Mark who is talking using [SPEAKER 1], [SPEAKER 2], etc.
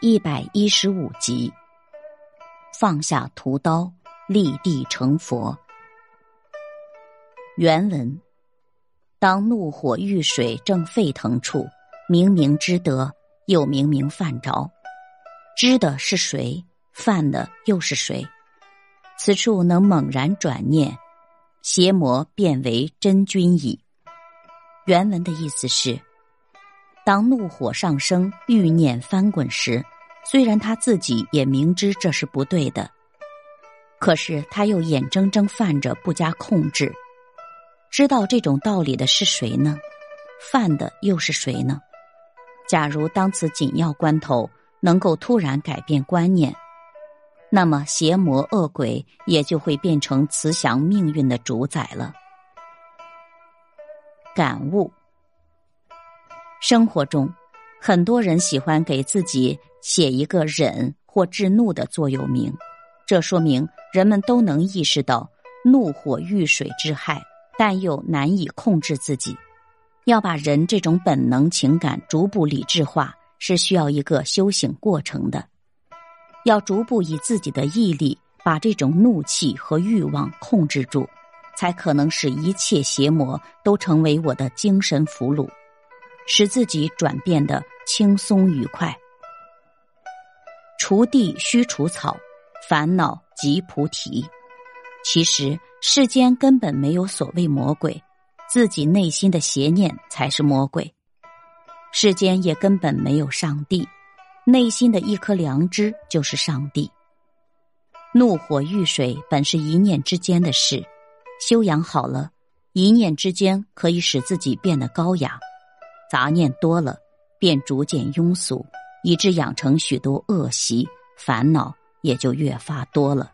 [SPEAKER 1] 一百一十五集。放下屠刀，立地成佛。原文：当怒火遇水正沸腾处，明明知得，又明明犯着，知的是谁？犯的又是谁？此处能猛然转念，邪魔变为真君矣。原文的意思是。当怒火上升、欲念翻滚时，虽然他自己也明知这是不对的，可是他又眼睁睁犯着不加控制。知道这种道理的是谁呢？犯的又是谁呢？假如当此紧要关头能够突然改变观念，那么邪魔恶鬼也就会变成慈祥命运的主宰了。感悟。生活中，很多人喜欢给自己写一个忍或制怒的座右铭，这说明人们都能意识到怒火遇水之害，但又难以控制自己。要把人这种本能情感逐步理智化，是需要一个修行过程的。要逐步以自己的毅力把这种怒气和欲望控制住，才可能使一切邪魔都成为我的精神俘虏。使自己转变的轻松愉快。锄地须除草，烦恼即菩提。其实世间根本没有所谓魔鬼，自己内心的邪念才是魔鬼。世间也根本没有上帝，内心的一颗良知就是上帝。怒火遇水本是一念之间的事，修养好了，一念之间可以使自己变得高雅。杂念多了，便逐渐庸俗，以致养成许多恶习，烦恼也就越发多了。